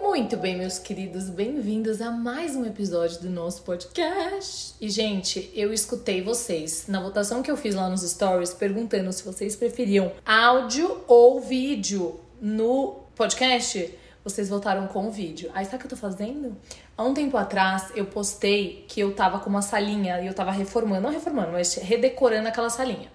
Muito bem, meus queridos, bem-vindos a mais um episódio do nosso podcast. E, gente, eu escutei vocês na votação que eu fiz lá nos stories perguntando se vocês preferiam áudio ou vídeo no podcast. Vocês votaram com o vídeo. Aí, sabe o que eu tô fazendo? Há um tempo atrás, eu postei que eu tava com uma salinha e eu tava reformando, não reformando, mas redecorando aquela salinha.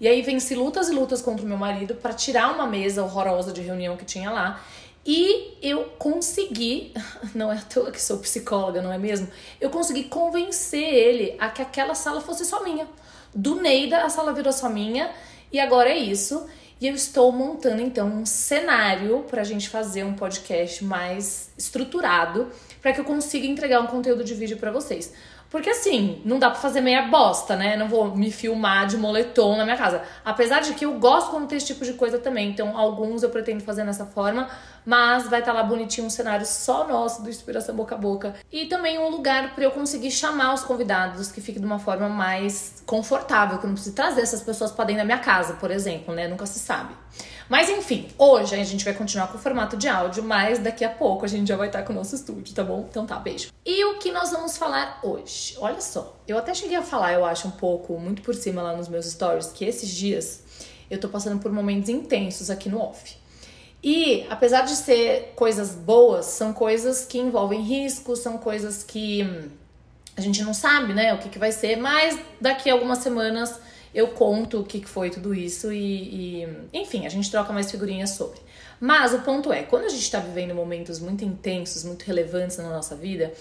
E aí venci lutas e lutas contra o meu marido para tirar uma mesa horrorosa de reunião que tinha lá. E eu consegui, não é à toa que sou psicóloga, não é mesmo? Eu consegui convencer ele a que aquela sala fosse só minha. Do Neida, a sala virou só minha e agora é isso. E eu estou montando então um cenário para a gente fazer um podcast mais estruturado para que eu consiga entregar um conteúdo de vídeo para vocês. Porque assim, não dá pra fazer meia bosta, né? Não vou me filmar de moletom na minha casa. Apesar de que eu gosto quando tem esse tipo de coisa também. Então, alguns eu pretendo fazer dessa forma. Mas vai estar tá lá bonitinho um cenário só nosso do Inspiração Boca a Boca. E também um lugar para eu conseguir chamar os convidados que fique de uma forma mais confortável. Que eu não preciso trazer essas pessoas pra dentro da minha casa, por exemplo, né? Nunca se sabe. Mas enfim, hoje a gente vai continuar com o formato de áudio, mas daqui a pouco a gente já vai estar com o nosso estúdio, tá bom? Então tá, beijo. E o que nós vamos falar hoje? Olha só, eu até cheguei a falar, eu acho, um pouco, muito por cima lá nos meus stories, que esses dias eu tô passando por momentos intensos aqui no off. E apesar de ser coisas boas, são coisas que envolvem risco, são coisas que a gente não sabe, né, o que, que vai ser, mas daqui a algumas semanas eu conto o que foi tudo isso e, e, enfim, a gente troca mais figurinhas sobre. Mas o ponto é, quando a gente está vivendo momentos muito intensos, muito relevantes na nossa vida,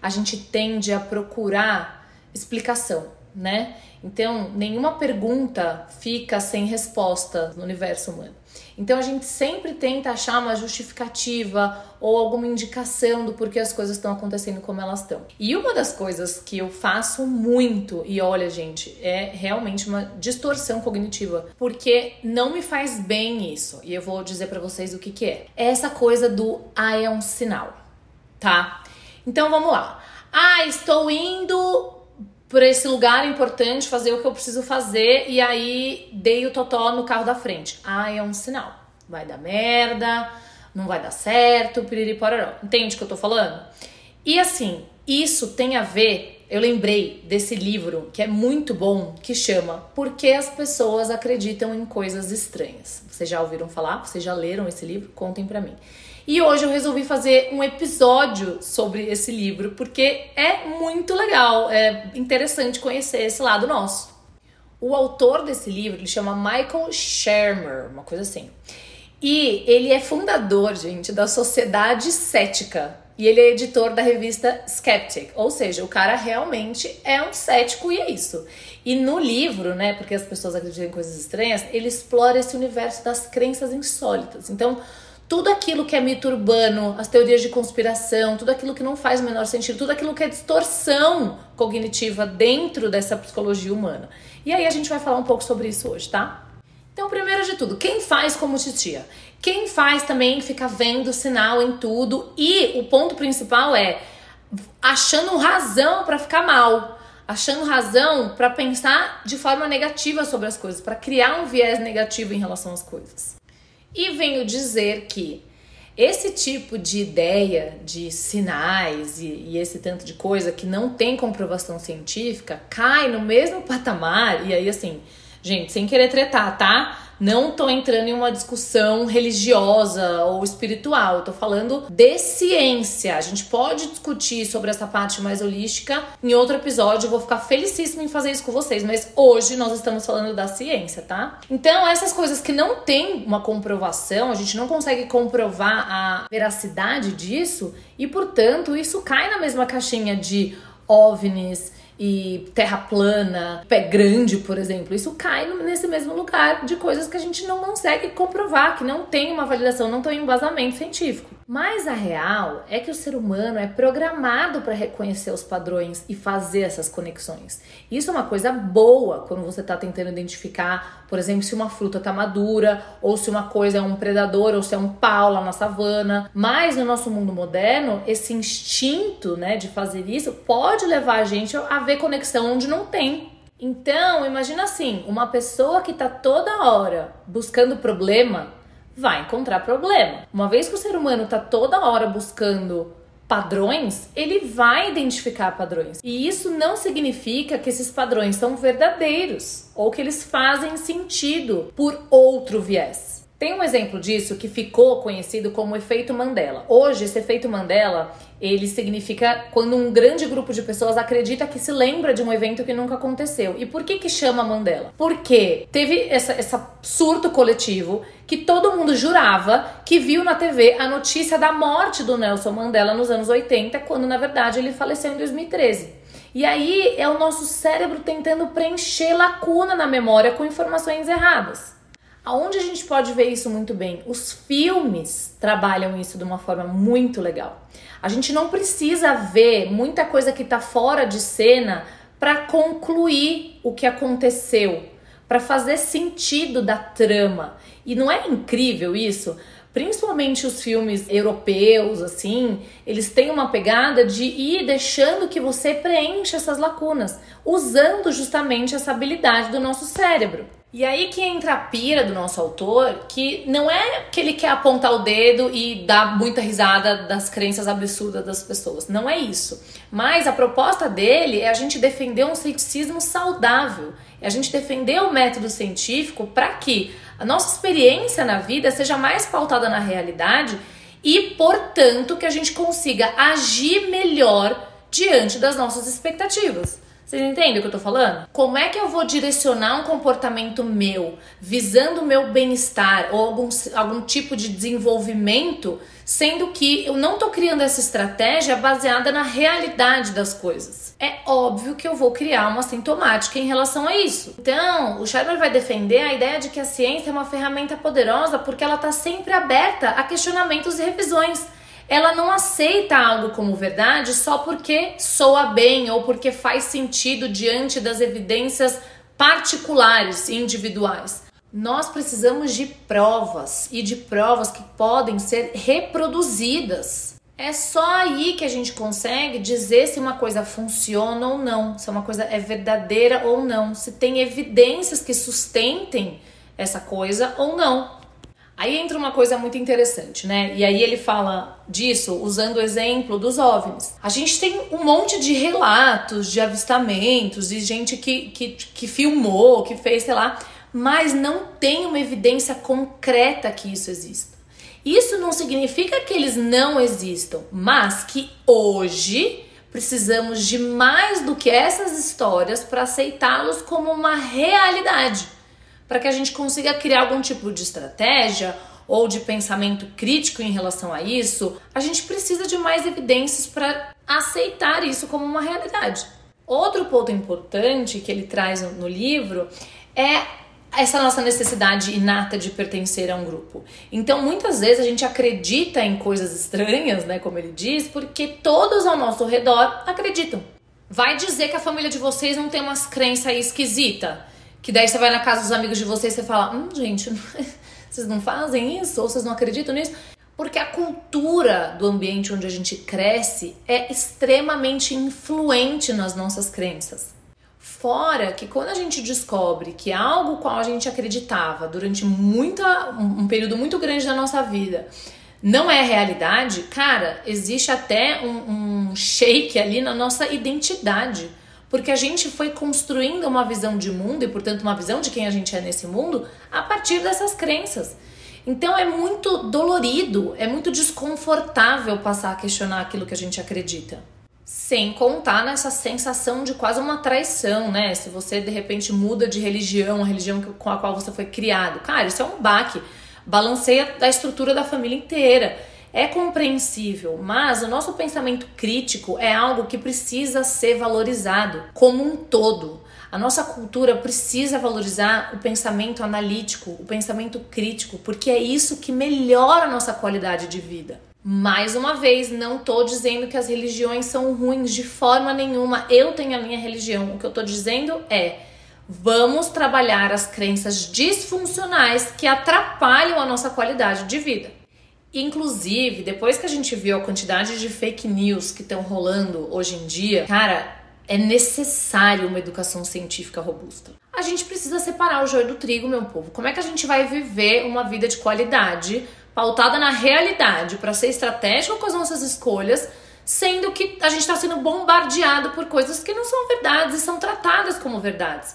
a gente tende a procurar explicação, né? Então, nenhuma pergunta fica sem resposta no universo humano. Então a gente sempre tenta achar uma justificativa ou alguma indicação do porquê as coisas estão acontecendo como elas estão. E uma das coisas que eu faço muito, e olha, gente, é realmente uma distorção cognitiva, porque não me faz bem isso. E eu vou dizer para vocês o que que é. É essa coisa do ah, é um sinal, tá? Então vamos lá. Ah, estou indo por esse lugar importante, fazer o que eu preciso fazer e aí dei o totó no carro da frente. Ah, é um sinal. Vai dar merda, não vai dar certo, piriri. Entende o que eu tô falando? E assim, isso tem a ver, eu lembrei desse livro que é muito bom, que chama Por que as pessoas acreditam em coisas estranhas. Vocês já ouviram falar? Vocês já leram esse livro? Contem para mim. E hoje eu resolvi fazer um episódio sobre esse livro, porque é muito legal, é interessante conhecer esse lado nosso. O autor desse livro, ele chama Michael Shermer, uma coisa assim. E ele é fundador, gente, da Sociedade Cética. E ele é editor da revista Skeptic, ou seja, o cara realmente é um cético e é isso. E no livro, né, porque as pessoas acreditam em coisas estranhas, ele explora esse universo das crenças insólitas. Então, tudo aquilo que é mito urbano, as teorias de conspiração, tudo aquilo que não faz o menor sentido, tudo aquilo que é distorção cognitiva dentro dessa psicologia humana. E aí a gente vai falar um pouco sobre isso hoje, tá? Então, primeiro de tudo, quem faz como titia? Quem faz também fica vendo sinal em tudo e o ponto principal é achando razão para ficar mal, achando razão para pensar de forma negativa sobre as coisas, para criar um viés negativo em relação às coisas. E venho dizer que esse tipo de ideia de sinais e, e, esse tanto de coisa que não tem comprovação científica cai no mesmo patamar, e aí assim, gente, sem querer tretar, tá? Não tô entrando em uma discussão religiosa ou espiritual, eu tô falando de ciência. A gente pode discutir sobre essa parte mais holística em outro episódio, eu vou ficar felicíssima em fazer isso com vocês, mas hoje nós estamos falando da ciência, tá? Então, essas coisas que não tem uma comprovação, a gente não consegue comprovar a veracidade disso e, portanto, isso cai na mesma caixinha de OVNIs, e terra plana, pé grande, por exemplo, isso cai nesse mesmo lugar de coisas que a gente não consegue comprovar, que não tem uma validação, não tem um embasamento científico. Mas a real é que o ser humano é programado para reconhecer os padrões e fazer essas conexões. Isso é uma coisa boa quando você está tentando identificar, por exemplo, se uma fruta está madura, ou se uma coisa é um predador, ou se é um pau lá na savana. Mas no nosso mundo moderno, esse instinto né, de fazer isso pode levar a gente a ver conexão onde não tem. Então, imagina assim, uma pessoa que está toda hora buscando problema, vai encontrar problema. Uma vez que o ser humano está toda hora buscando padrões, ele vai identificar padrões. E isso não significa que esses padrões são verdadeiros ou que eles fazem sentido por outro viés. Tem um exemplo disso que ficou conhecido como efeito Mandela. Hoje, esse efeito Mandela, ele significa quando um grande grupo de pessoas acredita que se lembra de um evento que nunca aconteceu. E por que que chama Mandela? Porque teve essa, essa surto coletivo que todo mundo jurava que viu na TV a notícia da morte do Nelson Mandela nos anos 80, quando na verdade ele faleceu em 2013. E aí é o nosso cérebro tentando preencher lacuna na memória com informações erradas. Aonde a gente pode ver isso muito bem? Os filmes trabalham isso de uma forma muito legal. A gente não precisa ver muita coisa que está fora de cena para concluir o que aconteceu, para fazer sentido da trama. E não é incrível isso? Principalmente os filmes europeus, assim, eles têm uma pegada de ir deixando que você preencha essas lacunas, usando justamente essa habilidade do nosso cérebro. E aí que entra a pira do nosso autor, que não é que ele quer apontar o dedo e dar muita risada das crenças absurdas das pessoas. Não é isso. Mas a proposta dele é a gente defender um ceticismo saudável. É a gente defender o método científico para que a nossa experiência na vida seja mais pautada na realidade e, portanto, que a gente consiga agir melhor diante das nossas expectativas. Vocês entendem o que eu tô falando? Como é que eu vou direcionar um comportamento meu visando o meu bem-estar ou algum, algum tipo de desenvolvimento, sendo que eu não tô criando essa estratégia baseada na realidade das coisas? É óbvio que eu vou criar uma sintomática em relação a isso. Então, o Sherman vai defender a ideia de que a ciência é uma ferramenta poderosa porque ela está sempre aberta a questionamentos e revisões ela não aceita algo como verdade só porque soa bem ou porque faz sentido diante das evidências particulares e individuais. Nós precisamos de provas e de provas que podem ser reproduzidas. É só aí que a gente consegue dizer se uma coisa funciona ou não, se uma coisa é verdadeira ou não, se tem evidências que sustentem essa coisa ou não. Aí entra uma coisa muito interessante, né? E aí ele fala disso usando o exemplo dos OVNIs. A gente tem um monte de relatos de avistamentos, de gente que, que, que filmou, que fez, sei lá, mas não tem uma evidência concreta que isso exista. Isso não significa que eles não existam, mas que hoje precisamos de mais do que essas histórias para aceitá-los como uma realidade para que a gente consiga criar algum tipo de estratégia ou de pensamento crítico em relação a isso, a gente precisa de mais evidências para aceitar isso como uma realidade. Outro ponto importante que ele traz no livro é essa nossa necessidade inata de pertencer a um grupo. Então, muitas vezes a gente acredita em coisas estranhas, né, como ele diz, porque todos ao nosso redor acreditam. Vai dizer que a família de vocês não tem umas crenças aí esquisitas? Que daí você vai na casa dos amigos de vocês e você fala: hum, gente, vocês não fazem isso? Ou vocês não acreditam nisso? Porque a cultura do ambiente onde a gente cresce é extremamente influente nas nossas crenças. Fora que quando a gente descobre que algo qual a gente acreditava durante muita, um período muito grande da nossa vida não é realidade, cara, existe até um, um shake ali na nossa identidade porque a gente foi construindo uma visão de mundo e, portanto, uma visão de quem a gente é nesse mundo a partir dessas crenças. Então é muito dolorido, é muito desconfortável passar a questionar aquilo que a gente acredita. Sem contar nessa sensação de quase uma traição, né? Se você de repente muda de religião, a religião com a qual você foi criado. Cara, isso é um baque. Balanceia a estrutura da família inteira é compreensível, mas o nosso pensamento crítico é algo que precisa ser valorizado como um todo. A nossa cultura precisa valorizar o pensamento analítico, o pensamento crítico, porque é isso que melhora a nossa qualidade de vida. Mais uma vez, não estou dizendo que as religiões são ruins de forma nenhuma. Eu tenho a minha religião. O que eu estou dizendo é: vamos trabalhar as crenças disfuncionais que atrapalham a nossa qualidade de vida. Inclusive, depois que a gente viu a quantidade de fake news que estão rolando hoje em dia, cara, é necessário uma educação científica robusta. A gente precisa separar o joio do trigo, meu povo. Como é que a gente vai viver uma vida de qualidade, pautada na realidade, para ser estratégico com as nossas escolhas, sendo que a gente está sendo bombardeado por coisas que não são verdades e são tratadas como verdades?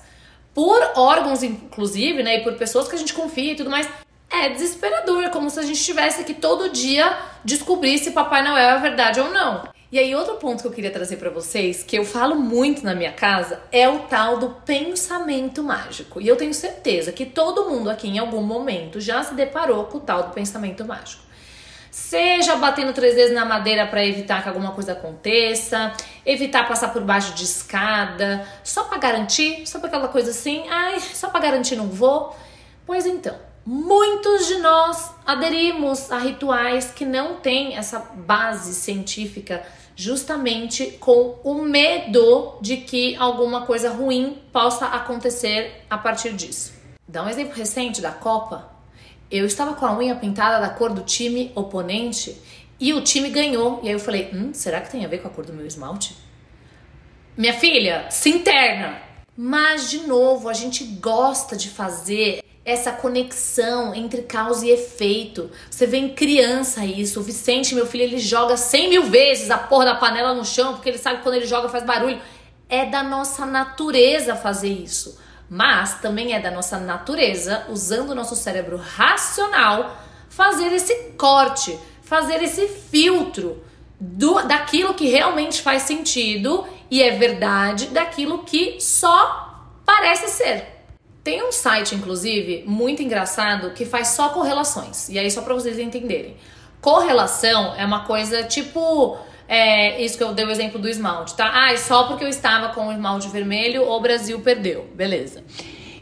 Por órgãos, inclusive, né, e por pessoas que a gente confia e tudo mais. É desesperador, como se a gente tivesse que todo dia descobrir se Papai Noel é verdade ou não. E aí, outro ponto que eu queria trazer para vocês, que eu falo muito na minha casa, é o tal do pensamento mágico. E eu tenho certeza que todo mundo aqui em algum momento já se deparou com o tal do pensamento mágico. Seja batendo três vezes na madeira para evitar que alguma coisa aconteça, evitar passar por baixo de escada, só para garantir, só para aquela coisa assim, ai, só para garantir não vou. Pois então, muitos de nós aderimos a rituais que não têm essa base científica justamente com o medo de que alguma coisa ruim possa acontecer a partir disso. Dá um exemplo recente da Copa. Eu estava com a unha pintada da cor do time oponente e o time ganhou. E aí eu falei: hum, será que tem a ver com a cor do meu esmalte? Minha filha, se interna. Mas, de novo, a gente gosta de fazer essa conexão entre causa e efeito. Você vê em criança isso. O Vicente, meu filho, ele joga 100 mil vezes a porra da panela no chão, porque ele sabe que quando ele joga faz barulho. É da nossa natureza fazer isso. Mas também é da nossa natureza, usando o nosso cérebro racional, fazer esse corte, fazer esse filtro do, daquilo que realmente faz sentido e é verdade, daquilo que só parece ser. Tem um site, inclusive, muito engraçado que faz só correlações. E aí, só para vocês entenderem. Correlação é uma coisa tipo. É, isso que eu dei o exemplo do esmalte, tá? Ah, é só porque eu estava com o esmalte vermelho, o Brasil perdeu. Beleza.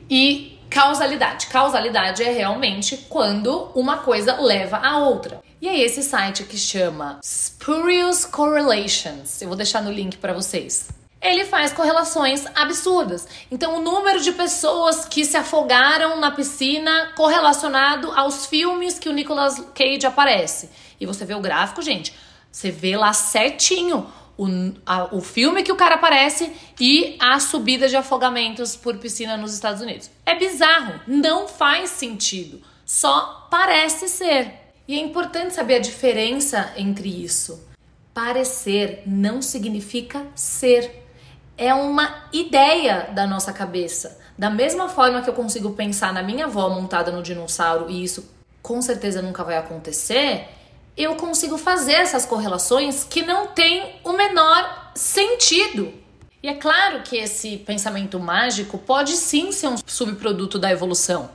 E causalidade. Causalidade é realmente quando uma coisa leva a outra. E é esse site que chama Spurious Correlations. Eu vou deixar no link para vocês ele faz correlações absurdas. Então, o número de pessoas que se afogaram na piscina correlacionado aos filmes que o Nicolas Cage aparece. E você vê o gráfico, gente, você vê lá certinho o, a, o filme que o cara aparece e a subida de afogamentos por piscina nos Estados Unidos. É bizarro, não faz sentido, só parece ser. E é importante saber a diferença entre isso. Parecer não significa ser é uma ideia da nossa cabeça. Da mesma forma que eu consigo pensar na minha avó montada no dinossauro e isso com certeza nunca vai acontecer, eu consigo fazer essas correlações que não têm o menor sentido. E é claro que esse pensamento mágico pode sim ser um subproduto da evolução.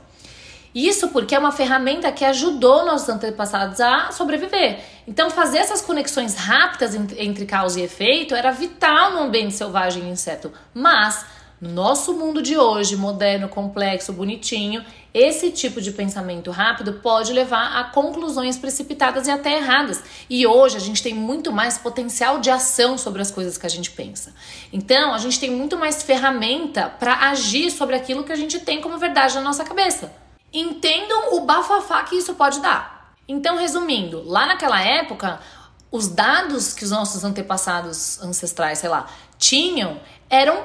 Isso porque é uma ferramenta que ajudou nossos antepassados a sobreviver. Então, fazer essas conexões rápidas entre causa e efeito era vital no ambiente selvagem e inseto. Mas, no nosso mundo de hoje, moderno, complexo, bonitinho, esse tipo de pensamento rápido pode levar a conclusões precipitadas e até erradas. E hoje a gente tem muito mais potencial de ação sobre as coisas que a gente pensa. Então, a gente tem muito mais ferramenta para agir sobre aquilo que a gente tem como verdade na nossa cabeça entendam o bafafá que isso pode dar. Então, resumindo, lá naquela época, os dados que os nossos antepassados ancestrais, sei lá, tinham eram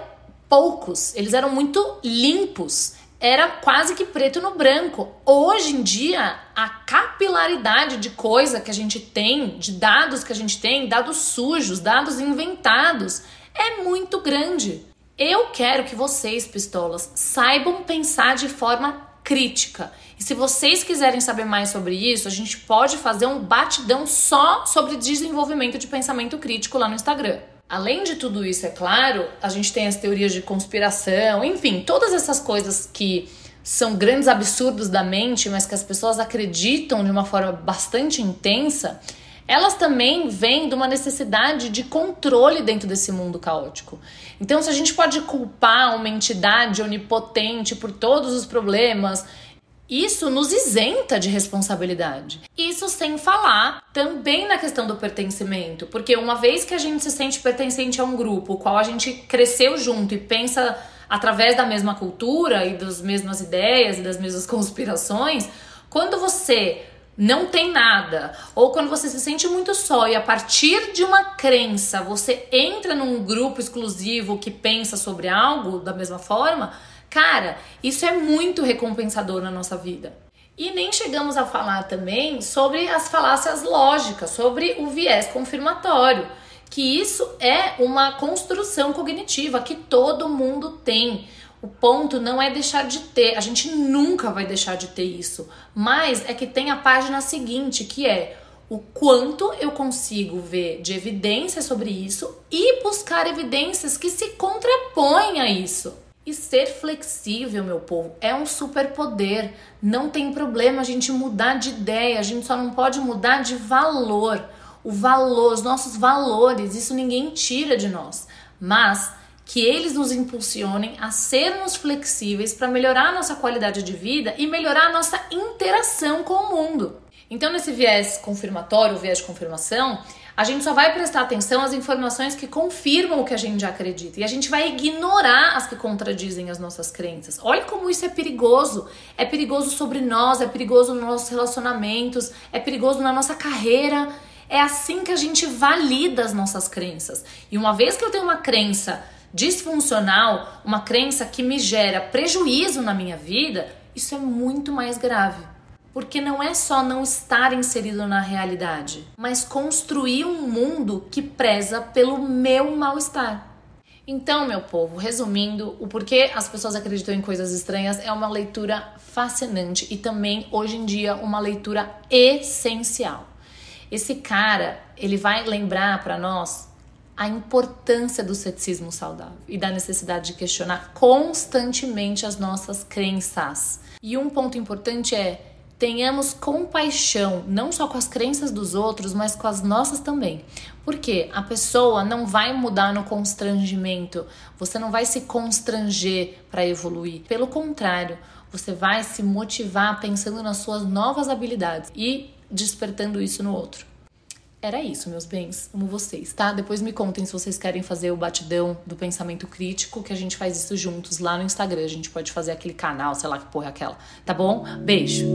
poucos, eles eram muito limpos, era quase que preto no branco. Hoje em dia, a capilaridade de coisa que a gente tem, de dados que a gente tem, dados sujos, dados inventados, é muito grande. Eu quero que vocês, pistolas, saibam pensar de forma crítica. E se vocês quiserem saber mais sobre isso, a gente pode fazer um batidão só sobre desenvolvimento de pensamento crítico lá no Instagram. Além de tudo isso, é claro, a gente tem as teorias de conspiração, enfim, todas essas coisas que são grandes absurdos da mente, mas que as pessoas acreditam de uma forma bastante intensa, elas também vêm de uma necessidade de controle dentro desse mundo caótico. Então, se a gente pode culpar uma entidade onipotente por todos os problemas, isso nos isenta de responsabilidade. Isso sem falar também na questão do pertencimento, porque uma vez que a gente se sente pertencente a um grupo, o qual a gente cresceu junto e pensa através da mesma cultura e das mesmas ideias e das mesmas conspirações, quando você não tem nada, ou quando você se sente muito só e a partir de uma crença você entra num grupo exclusivo que pensa sobre algo da mesma forma, cara, isso é muito recompensador na nossa vida. E nem chegamos a falar também sobre as falácias lógicas, sobre o viés confirmatório, que isso é uma construção cognitiva que todo mundo tem. O ponto não é deixar de ter, a gente nunca vai deixar de ter isso, mas é que tem a página seguinte, que é o quanto eu consigo ver de evidências sobre isso e buscar evidências que se contrapõem a isso. E ser flexível, meu povo, é um superpoder. Não tem problema a gente mudar de ideia, a gente só não pode mudar de valor. O valor, os nossos valores, isso ninguém tira de nós. Mas que eles nos impulsionem a sermos flexíveis para melhorar a nossa qualidade de vida e melhorar a nossa interação com o mundo. Então, nesse viés confirmatório, viés de confirmação, a gente só vai prestar atenção às informações que confirmam o que a gente já acredita e a gente vai ignorar as que contradizem as nossas crenças. Olha como isso é perigoso. É perigoso sobre nós, é perigoso nos nossos relacionamentos, é perigoso na nossa carreira. É assim que a gente valida as nossas crenças. E uma vez que eu tenho uma crença disfuncional, uma crença que me gera prejuízo na minha vida, isso é muito mais grave. Porque não é só não estar inserido na realidade, mas construir um mundo que preza pelo meu mal-estar. Então, meu povo, resumindo, o porquê as pessoas acreditam em coisas estranhas é uma leitura fascinante e também, hoje em dia, uma leitura essencial. Esse cara, ele vai lembrar para nós a importância do ceticismo saudável e da necessidade de questionar constantemente as nossas crenças. E um ponto importante é tenhamos compaixão, não só com as crenças dos outros, mas com as nossas também. Porque a pessoa não vai mudar no constrangimento, você não vai se constranger para evoluir. Pelo contrário, você vai se motivar pensando nas suas novas habilidades e despertando isso no outro. Era isso, meus bens. Amo vocês, tá? Depois me contem se vocês querem fazer o batidão do pensamento crítico, que a gente faz isso juntos lá no Instagram. A gente pode fazer aquele canal, sei lá que porra é aquela. Tá bom? Beijo.